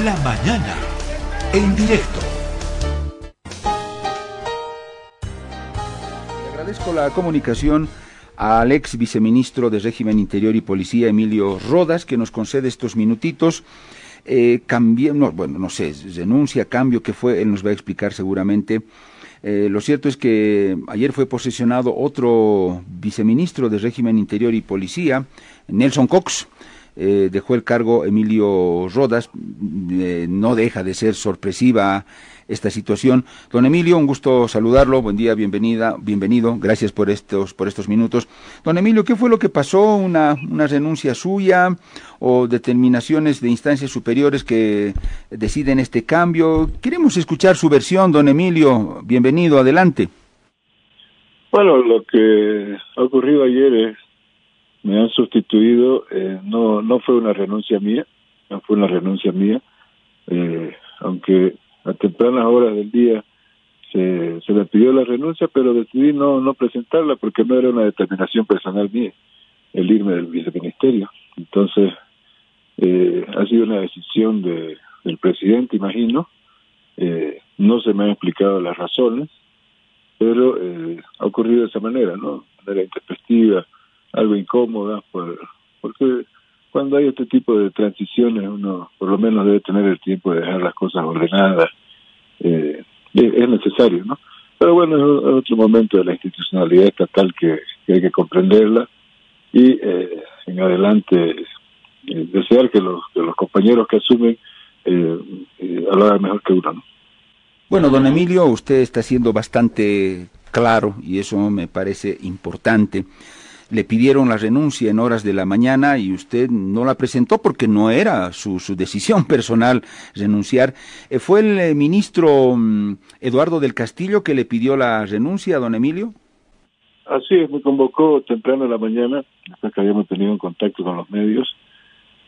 La mañana, en directo. Agradezco la comunicación al ex viceministro de Régimen Interior y Policía, Emilio Rodas, que nos concede estos minutitos. Eh, no, bueno, no sé, renuncia, cambio, que fue, él nos va a explicar seguramente. Eh, lo cierto es que ayer fue posesionado otro viceministro de Régimen Interior y Policía, Nelson Cox. Eh, dejó el cargo Emilio Rodas. Eh, no deja de ser sorpresiva esta situación. Don Emilio, un gusto saludarlo. Buen día, bienvenida, bienvenido. Gracias por estos, por estos minutos. Don Emilio, ¿qué fue lo que pasó? ¿Una, una renuncia suya o determinaciones de instancias superiores que deciden este cambio? Queremos escuchar su versión, don Emilio. Bienvenido, adelante. Bueno, lo que ha ocurrido ayer es me han sustituido, eh, no, no fue una renuncia mía, no fue una renuncia mía, eh, aunque a tempranas horas del día se, se me pidió la renuncia, pero decidí no, no presentarla porque no era una determinación personal mía el irme del viceministerio. Entonces, eh, ha sido una decisión de, del presidente, imagino. Eh, no se me han explicado las razones, pero eh, ha ocurrido de esa manera, ¿no? De manera intempestiva, algo incómoda, por, porque cuando hay este tipo de transiciones uno por lo menos debe tener el tiempo de dejar las cosas ordenadas, eh, es necesario, ¿no? Pero bueno, es otro momento de la institucionalidad estatal que, hay que comprenderla y eh, en adelante eh, desear que los, que los compañeros que asumen eh, eh, lo hagan mejor que uno, ¿no? Bueno, don Emilio, usted está siendo bastante claro y eso me parece importante le pidieron la renuncia en horas de la mañana y usted no la presentó porque no era su, su decisión personal renunciar. Eh, ¿Fue el eh, ministro mm, Eduardo del Castillo que le pidió la renuncia, don Emilio? Así es, me convocó temprano en la mañana, después que habíamos tenido un contacto con los medios,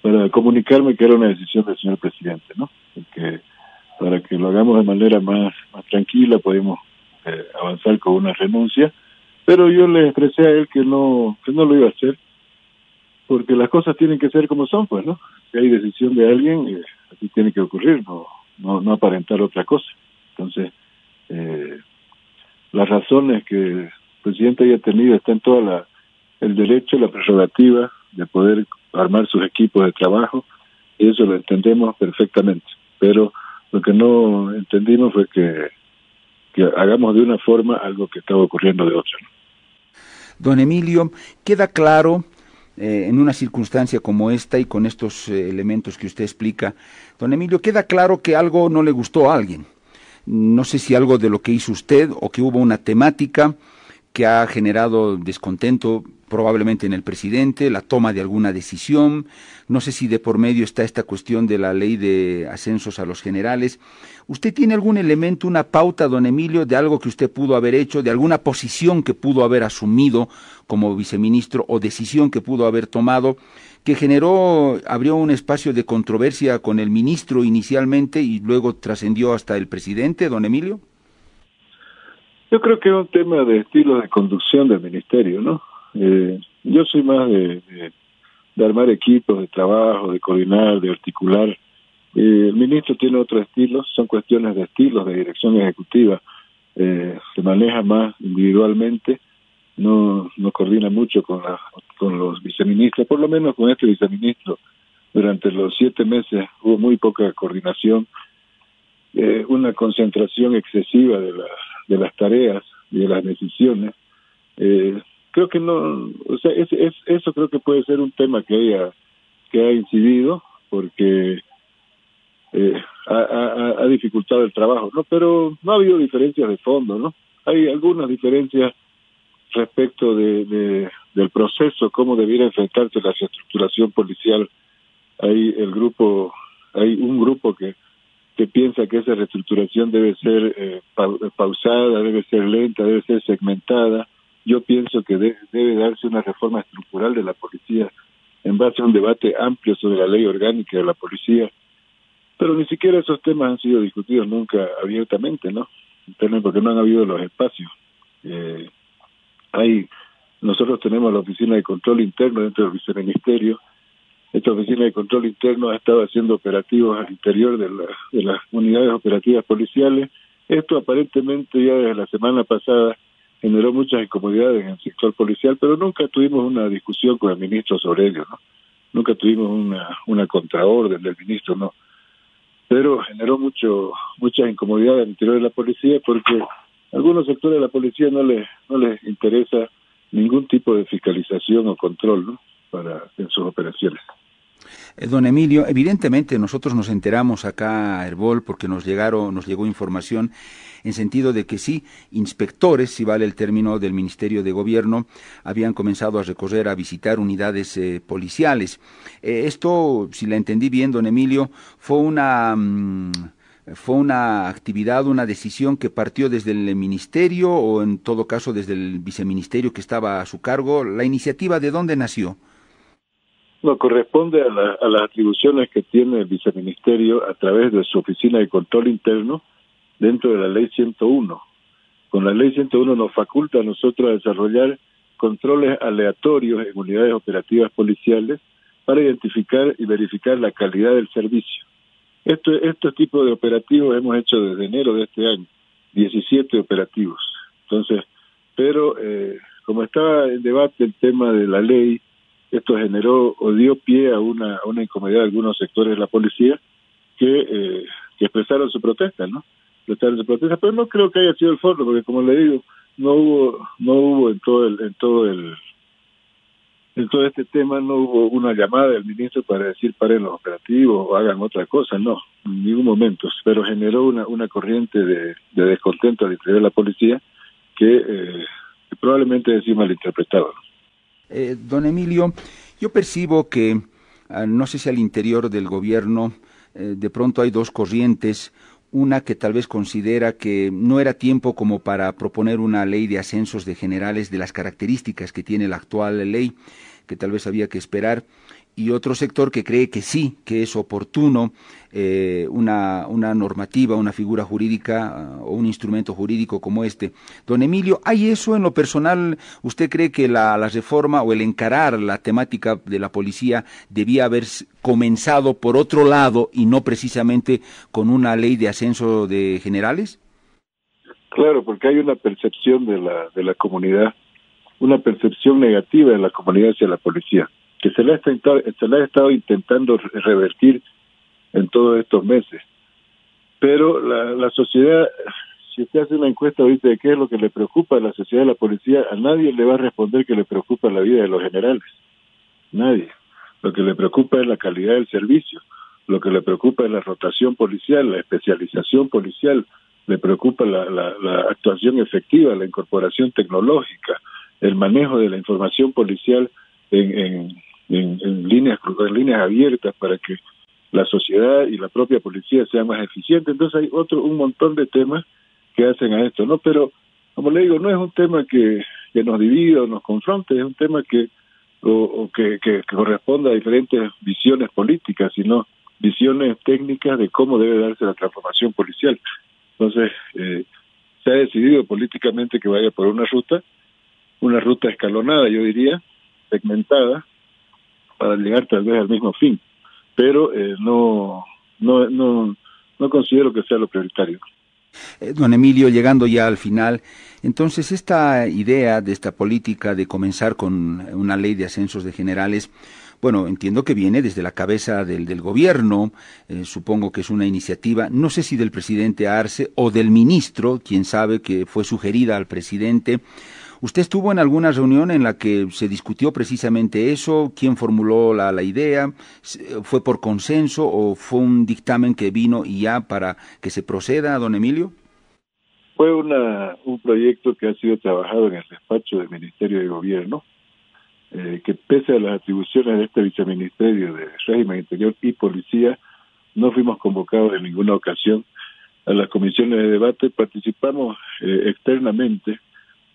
para comunicarme que era una decisión del señor presidente, ¿no? Para que lo hagamos de manera más, más tranquila, podemos eh, avanzar con una renuncia pero yo le expresé a él que no que no lo iba a hacer porque las cosas tienen que ser como son pues no si hay decisión de alguien eh, así tiene que ocurrir no no no aparentar otra cosa entonces eh, las razones que el presidente haya tenido está en toda la el derecho la prerrogativa de poder armar sus equipos de trabajo y eso lo entendemos perfectamente pero lo que no entendimos fue que que hagamos de una forma algo que estaba ocurriendo de otra. ¿no? Don Emilio, queda claro eh, en una circunstancia como esta y con estos eh, elementos que usted explica, don Emilio, queda claro que algo no le gustó a alguien. No sé si algo de lo que hizo usted o que hubo una temática que ha generado descontento probablemente en el presidente, la toma de alguna decisión, no sé si de por medio está esta cuestión de la ley de ascensos a los generales. ¿Usted tiene algún elemento, una pauta, don Emilio, de algo que usted pudo haber hecho, de alguna posición que pudo haber asumido como viceministro o decisión que pudo haber tomado, que generó, abrió un espacio de controversia con el ministro inicialmente y luego trascendió hasta el presidente, don Emilio? Yo creo que es un tema de estilo de conducción del ministerio, ¿no? Eh, yo soy más de, de, armar equipos de trabajo, de coordinar, de articular. Eh, el ministro tiene otro estilo, son cuestiones de estilos, de dirección ejecutiva. Eh, se maneja más individualmente, no, no coordina mucho con, la, con los viceministros, por lo menos con este viceministro. Durante los siete meses hubo muy poca coordinación, eh, una concentración excesiva de, la, de las tareas de las decisiones. Eh, creo que no, o sea, es, es, eso creo que puede ser un tema que haya que ha incidido porque eh, ha, dificultado el trabajo, ¿no? Pero no ha habido diferencias de fondo, ¿no? Hay algunas diferencias respecto de, de del proceso, cómo debiera enfrentarse la reestructuración policial. Hay el grupo, hay un grupo que que piensa que esa reestructuración debe ser eh, pausada, debe ser lenta, debe ser segmentada. Yo pienso que de, debe darse una reforma estructural de la policía en base a un debate amplio sobre la ley orgánica de la policía pero ni siquiera esos temas han sido discutidos nunca abiertamente, ¿no? Porque no han habido los espacios. Eh, hay, nosotros tenemos la oficina de control interno dentro del viceministerio esta oficina de control interno ha estado haciendo operativos al interior de, de las unidades operativas policiales. Esto aparentemente ya desde la semana pasada generó muchas incomodidades en el sector policial, pero nunca tuvimos una discusión con el ministro sobre ello, ¿no? Nunca tuvimos una, una contraorden del ministro, ¿no? Pero generó mucho muchas incomodidades al interior de la policía porque a algunos sectores de la policía no les, no les interesa ningún tipo de fiscalización o control, ¿no? Para, en sus operaciones. Eh, don Emilio, evidentemente nosotros nos enteramos acá a Herbol porque nos llegaron, nos llegó información en sentido de que sí, inspectores, si vale el término del Ministerio de Gobierno, habían comenzado a recorrer, a visitar unidades eh, policiales. Eh, esto, si la entendí bien, don Emilio, fue una mm, fue una actividad, una decisión que partió desde el ministerio o en todo caso desde el viceministerio que estaba a su cargo. ¿La iniciativa de dónde nació? No, corresponde a, a, las atribuciones que tiene el viceministerio a través de su oficina de control interno dentro de la ley 101. Con la ley 101 nos faculta a nosotros desarrollar controles aleatorios en unidades operativas policiales para identificar y verificar la calidad del servicio. Esto, estos tipos de operativos hemos hecho desde enero de este año, 17 operativos. Entonces, pero eh, como estaba en debate el tema de la ley, esto generó o dio pie a una, incomodidad de algunos sectores de la policía que, eh, que expresaron su protesta, ¿no? Expresaron su protesta, pero no creo que haya sido el fondo, porque como le digo, no hubo, no hubo en todo el, en todo el, en todo este tema no hubo una llamada del ministro para decir paren los operativos o hagan otra cosa, no, en ningún momento, pero generó una, una corriente de, de descontento al interior de la policía que, eh, probablemente es malinterpretado. Eh, don Emilio, yo percibo que, ah, no sé si al interior del gobierno, eh, de pronto hay dos corrientes, una que tal vez considera que no era tiempo como para proponer una ley de ascensos de generales de las características que tiene la actual ley, que tal vez había que esperar, y otro sector que cree que sí, que es oportuno eh, una, una, normativa, una figura jurídica uh, o un instrumento jurídico como este. Don Emilio, ¿hay eso en lo personal? ¿Usted cree que la, la, reforma o el encarar la temática de la policía debía haber comenzado por otro lado y no precisamente con una ley de ascenso de generales? Claro, porque hay una percepción de la, de la comunidad, una percepción negativa de la comunidad hacia la policía que se le, ha estado, se le ha estado intentando revertir en todos estos meses. Pero la, la sociedad, si usted hace una encuesta ahorita de qué es lo que le preocupa a la sociedad de la policía, a nadie le va a responder que le preocupa la vida de los generales. Nadie. Lo que le preocupa es la calidad del servicio. Lo que le preocupa es la rotación policial, la especialización policial. Le preocupa la, la, la actuación efectiva, la incorporación tecnológica, el manejo de la información policial en, en, en, líneas en líneas abiertas para que la sociedad y la propia policía sea más eficiente. Entonces hay otro un montón de temas que hacen a esto, ¿no? Pero como le digo, no es un tema que, que nos divida o nos confronte, es un tema que o, que, que, que a diferentes visiones políticas, sino visiones técnicas de cómo debe darse la transformación policial. Entonces, eh, se ha decidido políticamente que vaya por una ruta, una ruta escalonada, yo diría, segmentada, para llegar tal vez al mismo fin, pero eh, no, no, no, no considero que sea lo prioritario. Eh, don Emilio, llegando ya al final, entonces esta idea de esta política de comenzar con una ley de ascensos de generales, bueno, entiendo que viene desde la cabeza del, del gobierno, eh, supongo que es una iniciativa, no sé si del presidente Arce o del ministro, quien sabe que fue sugerida al presidente, ¿Usted estuvo en alguna reunión en la que se discutió precisamente eso? ¿Quién formuló la, la, idea? ¿Fue por consenso o fue un dictamen que vino y ya para que se proceda, don Emilio? Fue una, un proyecto que ha sido trabajado en el despacho del Ministerio de Gobierno, eh, que pese a las atribuciones de este viceministerio de Régimen Interior y Policía, no fuimos convocados en ninguna ocasión a las comisiones de debate, participamos eh, externamente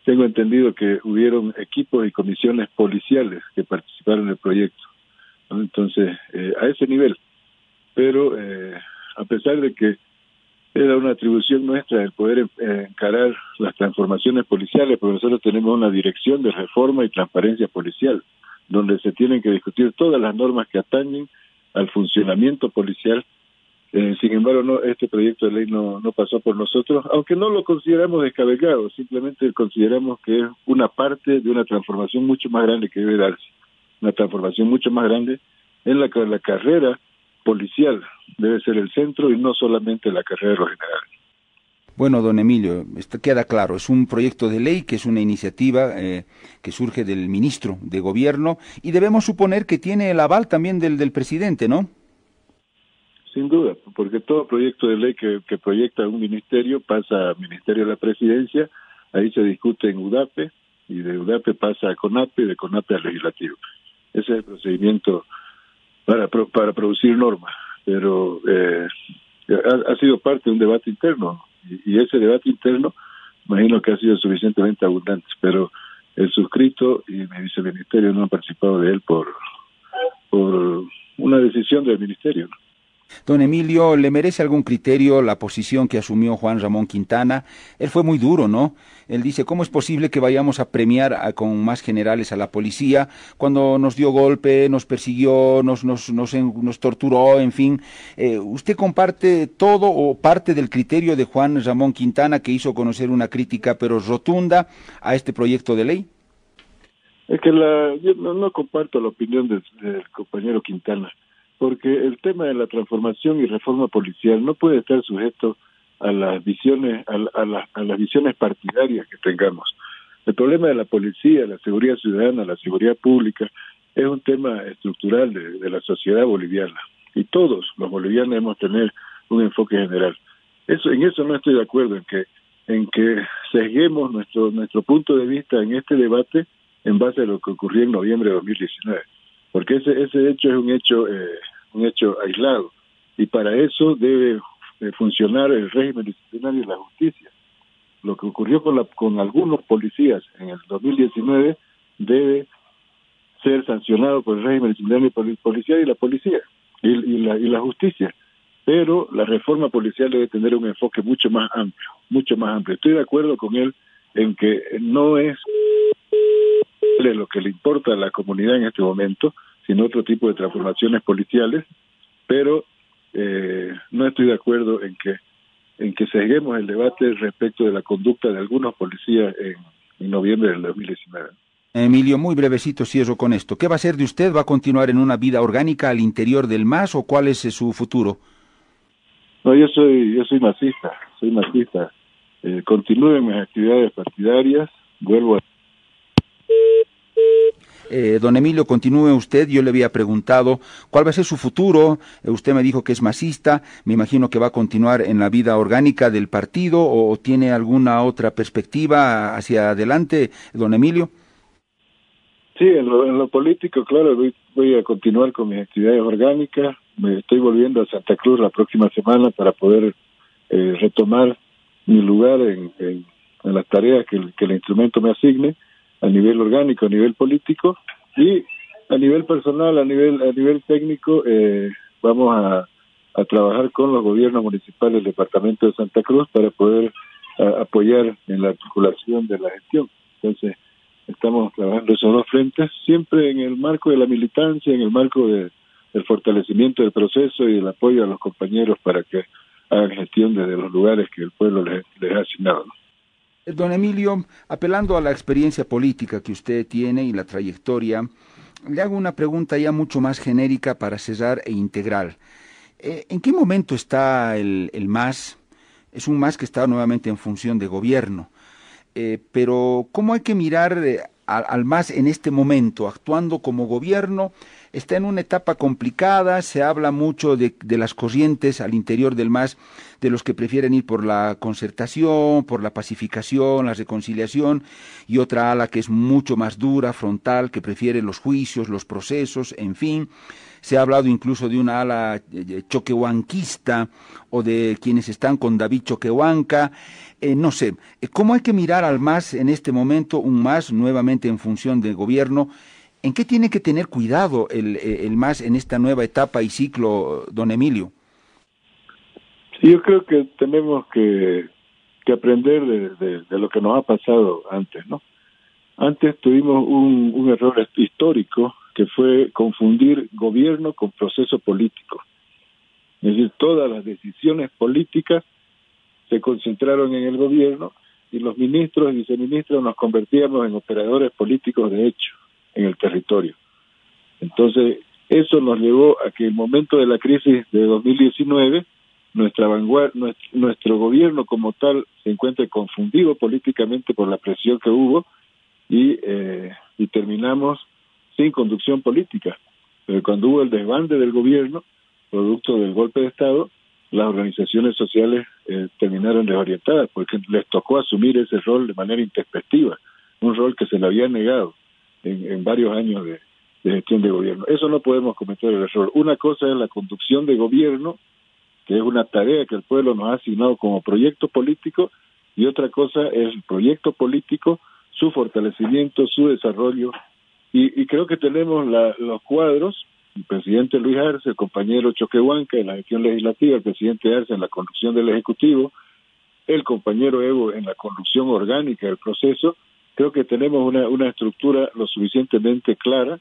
tengo entendido que hubieron equipos y comisiones policiales que participaron en el proyecto. Entonces, eh, a ese nivel. Pero eh, a pesar de que era una atribución nuestra el poder eh, encarar las transformaciones policiales, porque nosotros tenemos una dirección de reforma y transparencia policial. donde se tienen que discutir todas las normas que atañen al funcionamiento policial. Eh, sin embargo, no, este proyecto de ley no, no pasó por nosotros, aunque no lo consideramos descabellado, simplemente consideramos que es una parte de una transformación mucho más grande que debe darse, una transformación mucho más grande en la que la carrera policial debe ser el centro y no solamente la carrera de los generales. Bueno, don Emilio, esto queda claro, es un proyecto de ley que es una iniciativa eh, que surge del ministro de Gobierno y debemos suponer que tiene el aval también del, del presidente, ¿no? Sin duda, porque todo proyecto de ley que, que proyecta un ministerio pasa al Ministerio de la Presidencia, ahí se discute en UDAPE y de UDAPE pasa a CONAPE y de CONAPE al Legislativo. Ese es el procedimiento para, para producir normas, pero eh, ha, sido parte de un debate interno y, ese debate interno, imagino que ha sido suficientemente abundante, pero el suscrito y mi viceministerio no han participado de él por, por una decisión del ministerio. ¿no? Don Emilio, ¿le merece algún criterio la posición que asumió Juan Ramón Quintana? Él fue muy duro, ¿no? Él dice, ¿cómo es posible que vayamos a premiar con más generales a la policía cuando nos dio golpe, nos persiguió, nos, nos, nos, nos torturó, en fin? Eh, ¿Usted comparte todo o parte del criterio de Juan Ramón Quintana que hizo conocer una crítica pero rotunda a este proyecto de ley? Es que la, yo no, comparto la opinión del compañero Quintana porque el tema de la transformación y reforma policial no puede estar sujeto a las visiones a, a, las visiones partidarias que tengamos. El problema de la policía, la seguridad ciudadana, la seguridad pública es un tema estructural de, la sociedad boliviana y todos los bolivianos debemos tener un enfoque general. Eso en eso no estoy de acuerdo en que en que sesguemos nuestro nuestro punto de vista en este debate en base a lo que ocurrió en noviembre de 2019 porque ese ese hecho es un hecho eh, un hecho aislado y para eso debe eh, funcionar el régimen disciplinario y la justicia. Lo que ocurrió con la, con algunos policías en el 2019 debe ser sancionado por el régimen disciplinario policial y la policía y, y, la, y la justicia. Pero la reforma policial debe tener un enfoque mucho más amplio, mucho más amplio. Estoy de acuerdo con él en que no es lo que le importa a la comunidad en este momento, sino otro tipo de transformaciones policiales, pero eh, no estoy de acuerdo en que en que seguimos el debate respecto de la conducta de algunos policías en, en noviembre del 2019. Emilio, muy brevecito cierro con esto. ¿Qué va a ser de usted? ¿Va a continuar en una vida orgánica al interior del MAS o cuál es su futuro? No, yo soy yo soy masista, soy masista. Eh, continúo en mis actividades partidarias, vuelvo a eh, don Emilio, continúe usted. Yo le había preguntado cuál va a ser su futuro. Eh, usted me dijo que es masista. Me imagino que va a continuar en la vida orgánica del partido o tiene alguna otra perspectiva hacia adelante, don Emilio. Sí, en lo, político, claro, voy, a continuar con mis actividades orgánicas. Me estoy volviendo a Santa Cruz la próxima semana para poder eh, retomar mi lugar en, las tareas que el instrumento me asigne a nivel orgánico, a nivel político y a nivel personal, a nivel a nivel técnico, eh, vamos a, a, trabajar con los gobiernos municipales del departamento de Santa Cruz para poder apoyar en la articulación de la gestión. Entonces, estamos trabajando esos dos frentes, siempre en el marco de la militancia, en el marco de, del fortalecimiento del proceso y del apoyo a los compañeros para que hagan gestión desde los lugares que el pueblo les, les ha asignado. Don Emilio, apelando a la experiencia política que usted tiene y la trayectoria, le hago una pregunta ya mucho más genérica para cerrar e integral. Eh, ¿En qué momento está el, el MAS? Es un MAS que está nuevamente en función de gobierno. Eh, pero ¿cómo hay que mirar eh, al, MAS en este momento, actuando como gobierno? Está en una etapa complicada, se habla mucho de, las corrientes al interior del MAS de los que prefieren ir por la concertación, por la pacificación, la reconciliación, y otra ala que es mucho más dura, frontal, que prefiere los juicios, los procesos, en fin. Se ha hablado incluso de una ala eh, choquehuanquista o de quienes están con David Choquehuanca. Eh, no sé, eh, ¿cómo hay que mirar al MAS en este momento, un MAS nuevamente en función del gobierno? ¿En qué tiene que tener cuidado el, el MAS en esta nueva etapa y ciclo, don Emilio? yo creo que tenemos que, aprender de, lo que nos ha pasado antes, ¿no? Antes tuvimos un error histórico que fue confundir gobierno con proceso político. Es decir, todas las decisiones políticas se concentraron en el gobierno y los ministros y viceministros nos convertíamos en operadores políticos de hecho en el territorio. Entonces, eso nos llevó a que el momento de la crisis de 2019, nuestra vanguardia, nuestro, gobierno como tal se encuentre confundido políticamente por la presión que hubo y, eh, y terminamos sin conducción política. Pero cuando hubo el desbande del gobierno, producto del golpe de Estado, las organizaciones sociales eh, terminaron desorientadas porque les tocó asumir ese rol de manera introspectiva, un rol que se le había negado en, varios años de, gestión de gobierno. Eso no podemos cometer el error. Una cosa es la conducción de gobierno, que es una tarea que el pueblo nos ha asignado como proyecto político, y otra cosa es el proyecto político, su fortalecimiento, su desarrollo, y, creo que tenemos los cuadros el presidente Luis Arce, el compañero Choquehuanca en la gestión legislativa, el presidente Arce en la conducción del Ejecutivo, el compañero Evo en la conducción orgánica del proceso, creo que tenemos una, una estructura lo suficientemente clara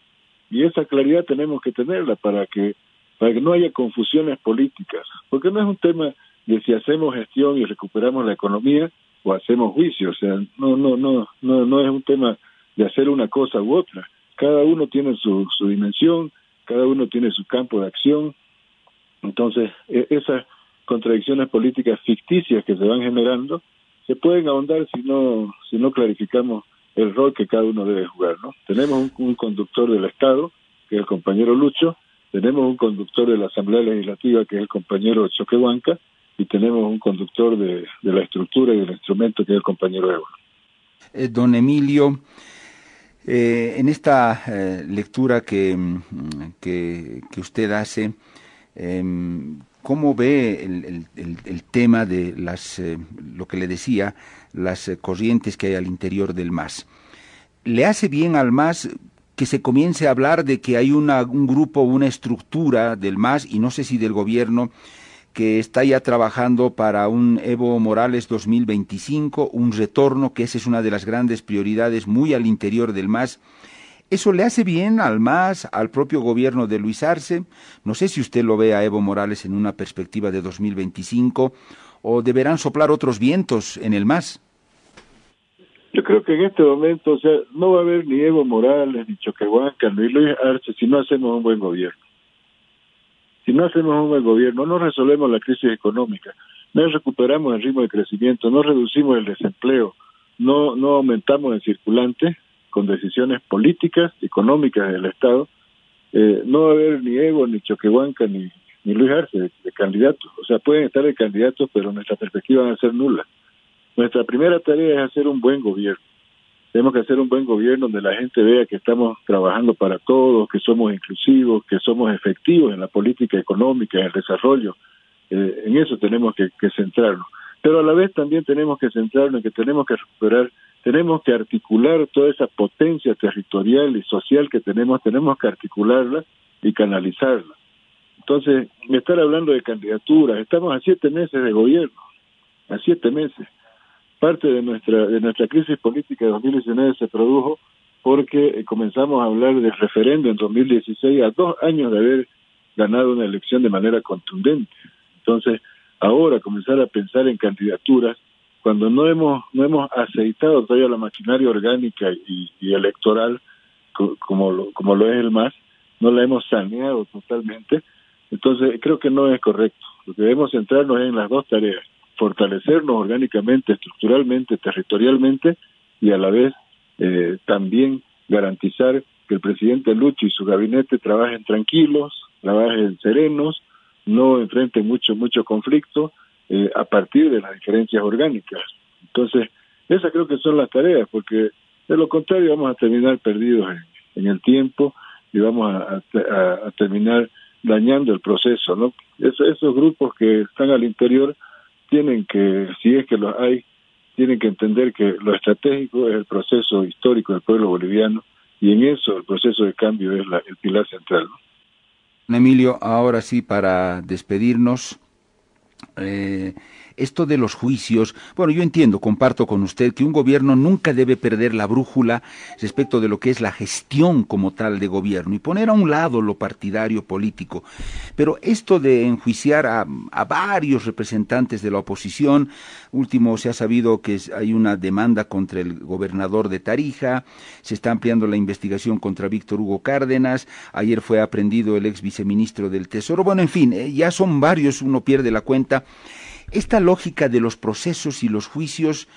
y esa claridad tenemos que tenerla para que para que no haya confusiones políticas, porque no es un tema de si hacemos gestión y recuperamos la economía o hacemos juicio, o sea, no no no no no es un tema de hacer una cosa u otra. Cada uno tiene su, su dimensión, cada uno tiene su campo de acción, entonces e, esas contradicciones políticas ficticias que se van generando se pueden ahondar si no si no clarificamos el rol que cada uno debe jugar, ¿no? Tenemos un, conductor del Estado, que es el compañero Lucho, tenemos un conductor de la Asamblea Legislativa, que es el compañero Choquehuanca, y tenemos un conductor de, la estructura y del instrumento, que es el compañero Evo. Eh, don Emilio, eh, en esta eh, lectura que, mm, que, usted hace, em, ¿cómo ve el, tema de las, eh, lo que le decía, las corrientes que hay al interior del MAS? ¿Le hace bien al MAS que se comience a hablar de que hay un grupo, una estructura del MAS, y no sé si del gobierno, que está ya trabajando para un Evo Morales 2025, un retorno, que esa es una de las grandes prioridades muy al interior del MAS. ¿Eso le hace bien al MAS, al propio gobierno de Luis Arce? No sé si usted lo ve a Evo Morales en una perspectiva de 2025 o deberán soplar otros vientos en el MAS. Yo creo que en este momento, o sea, no va a haber ni Evo Morales, ni Choquehuanca, ni Luis Arce si no hacemos un buen gobierno. Si no hacemos un buen gobierno, no resolvemos la crisis económica, no recuperamos el ritmo de crecimiento, no reducimos el desempleo, no, no aumentamos el circulante con decisiones políticas, económicas del Estado, eh, no va a haber ni Evo, ni Choquehuanca, ni, Luis Arce de, candidatos. O sea, pueden estar de candidatos, pero nuestra perspectiva va a ser nula. Nuestra primera tarea es hacer un buen gobierno. Tenemos que hacer un buen gobierno donde la gente vea que estamos trabajando para todos, que somos inclusivos, que somos efectivos en la política económica, en el desarrollo. Eh, en eso tenemos que, centrarnos. Pero a la vez también tenemos que centrarnos en que tenemos que recuperar, tenemos que articular toda esa potencia territorial y social que tenemos, tenemos que articularla y canalizarla. Entonces, estar hablando de candidaturas, estamos a siete meses de gobierno, a siete meses parte de nuestra de nuestra crisis política de 2019 se produjo porque eh, comenzamos a hablar de referendo en 2016 a dos años de haber ganado una elección de manera contundente. Entonces, ahora comenzar a pensar en candidaturas cuando no hemos no hemos aceitado todavía la maquinaria orgánica y, electoral como lo, como lo es el MAS, no la hemos saneado totalmente. Entonces, creo que no es correcto. Lo que debemos centrarnos es en las dos tareas fortalecernos orgánicamente, estructuralmente, territorialmente y a la vez eh, también garantizar que el presidente Lucho y su gabinete trabajen tranquilos, trabajen serenos, no enfrenten mucho, mucho conflicto eh, a partir de las diferencias orgánicas. Entonces, esas creo que son las tareas, porque de lo contrario vamos a terminar perdidos en, el tiempo y vamos a, terminar dañando el proceso, ¿no? esos grupos que están al interior tienen que, si es que los hay, tienen que entender que lo estratégico es el proceso histórico del pueblo boliviano y en eso el proceso de cambio es el pilar central. Emilio, ahora sí, para despedirnos, eh, esto de los juicios, bueno, yo entiendo, comparto con usted que un gobierno nunca debe perder la brújula respecto de lo que es la gestión como tal de gobierno y poner a un lado lo partidario político. Pero esto de enjuiciar a, a varios representantes de la oposición, último se ha sabido que hay una demanda contra el gobernador de Tarija, se está ampliando la investigación contra Víctor Hugo Cárdenas, ayer fue aprendido el ex viceministro del Tesoro, bueno, en fin, eh, ya son varios, uno pierde la cuenta. Esta lógica de los procesos y los juicios,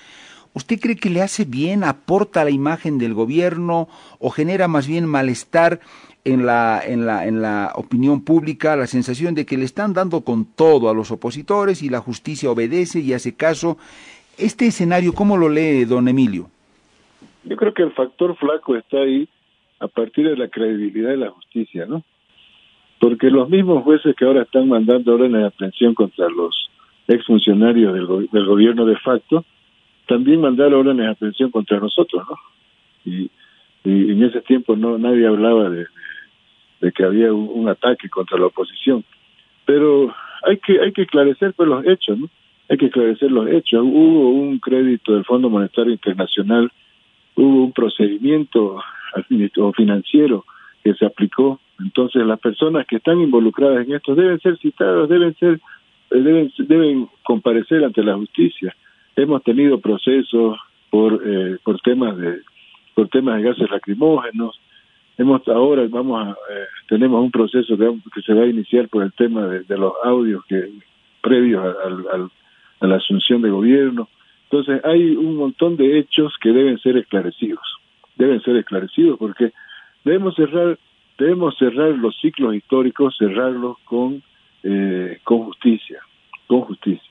¿usted cree que le hace bien, aporta la imagen del gobierno o genera más bien malestar en la, en la, en la opinión pública, la sensación de que le están dando con todo a los opositores y la justicia obedece y hace caso? Este escenario, ¿cómo lo lee don Emilio? Yo creo que el factor flaco está ahí a partir de la credibilidad de la justicia, ¿no? Porque los mismos jueces que ahora están mandando órdenes de aprehensión contra los exfuncionarios del, del gobierno de facto, también mandaron órdenes de aprehensión contra nosotros, ¿no? Y, en ese tiempo no nadie hablaba de, que había un, ataque contra la oposición. Pero hay que hay que esclarecer pues los hechos, ¿no? Hay que esclarecer los hechos. Hubo un crédito del Fondo Monetario Internacional, hubo un procedimiento financiero que se aplicó. Entonces las personas que están involucradas en esto deben ser citadas, deben ser deben deben comparecer ante la justicia. Hemos tenido procesos por eh, por temas de por temas de gases lacrimógenos. Hemos ahora vamos a, eh, tenemos un proceso que se va a iniciar por el tema de, los audios que previos al, a la asunción de gobierno. Entonces hay un montón de hechos que deben ser esclarecidos deben ser esclarecidos porque debemos cerrar debemos cerrar los ciclos históricos cerrarlos con eh, con justicia con justicia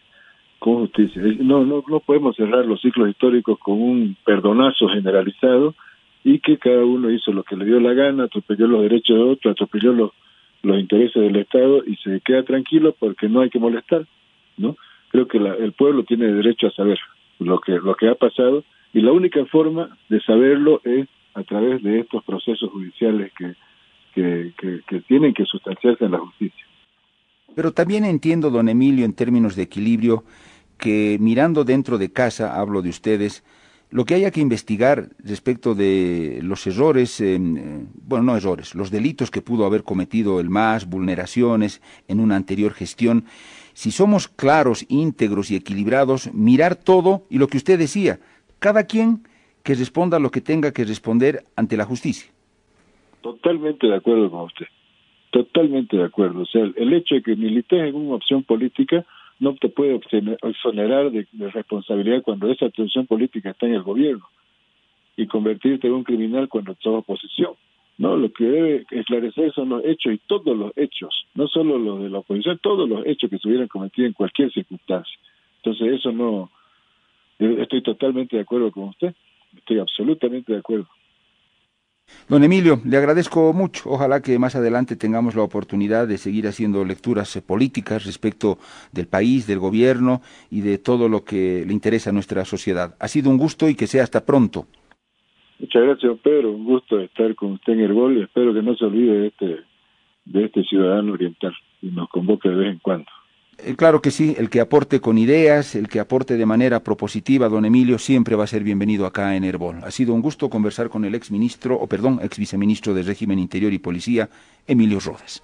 con justicia no no no podemos cerrar los ciclos históricos con un perdonazo generalizado y que cada uno hizo lo que le dio la gana atropelló los derechos de otro atropelló los los intereses del Estado y se queda tranquilo porque no hay que molestar no creo que la, el pueblo tiene derecho a saber lo que lo que ha pasado y la única forma de saberlo es a través de estos procesos judiciales que, que, que, tienen que sustanciarse en la justicia. Pero también entiendo, don Emilio, en términos de equilibrio, que mirando dentro de casa, hablo de ustedes, lo que haya que investigar respecto de los errores, eh, bueno, no errores, los delitos que pudo haber cometido el MAS, vulneraciones en una anterior gestión, si somos claros, íntegros y equilibrados, mirar todo y lo que usted decía, cada quien que responda lo que tenga que responder ante la justicia. Totalmente de acuerdo con usted. Totalmente de acuerdo. O sea, el hecho de que milites en una opción política no te puede exonerar de, responsabilidad cuando esa opción política está en el gobierno y convertirte en un criminal cuando estás oposición. No, lo que debe esclarecer son los hechos y todos los hechos, no solo los de la oposición, todos los hechos que se hubieran cometido en cualquier circunstancia. Entonces eso no, estoy totalmente de acuerdo con usted, estoy absolutamente de acuerdo. Don Emilio, le agradezco mucho. Ojalá que más adelante tengamos la oportunidad de seguir haciendo lecturas eh, políticas respecto del país, del gobierno y de todo lo que le interesa a nuestra sociedad. Ha sido un gusto y que sea hasta pronto. Muchas gracias, Pedro. Un gusto estar con usted en el gol y espero que no se olvide de este, de este ciudadano oriental y nos convoque de vez en cuando. Eh, claro que sí, el que aporte con ideas, el que aporte de manera propositiva, don Emilio, siempre va a ser bienvenido acá en Herbol. Ha sido un gusto conversar con el ex ministro, o perdón, ex viceministro de Régimen Interior y Policía, Emilio Rodas.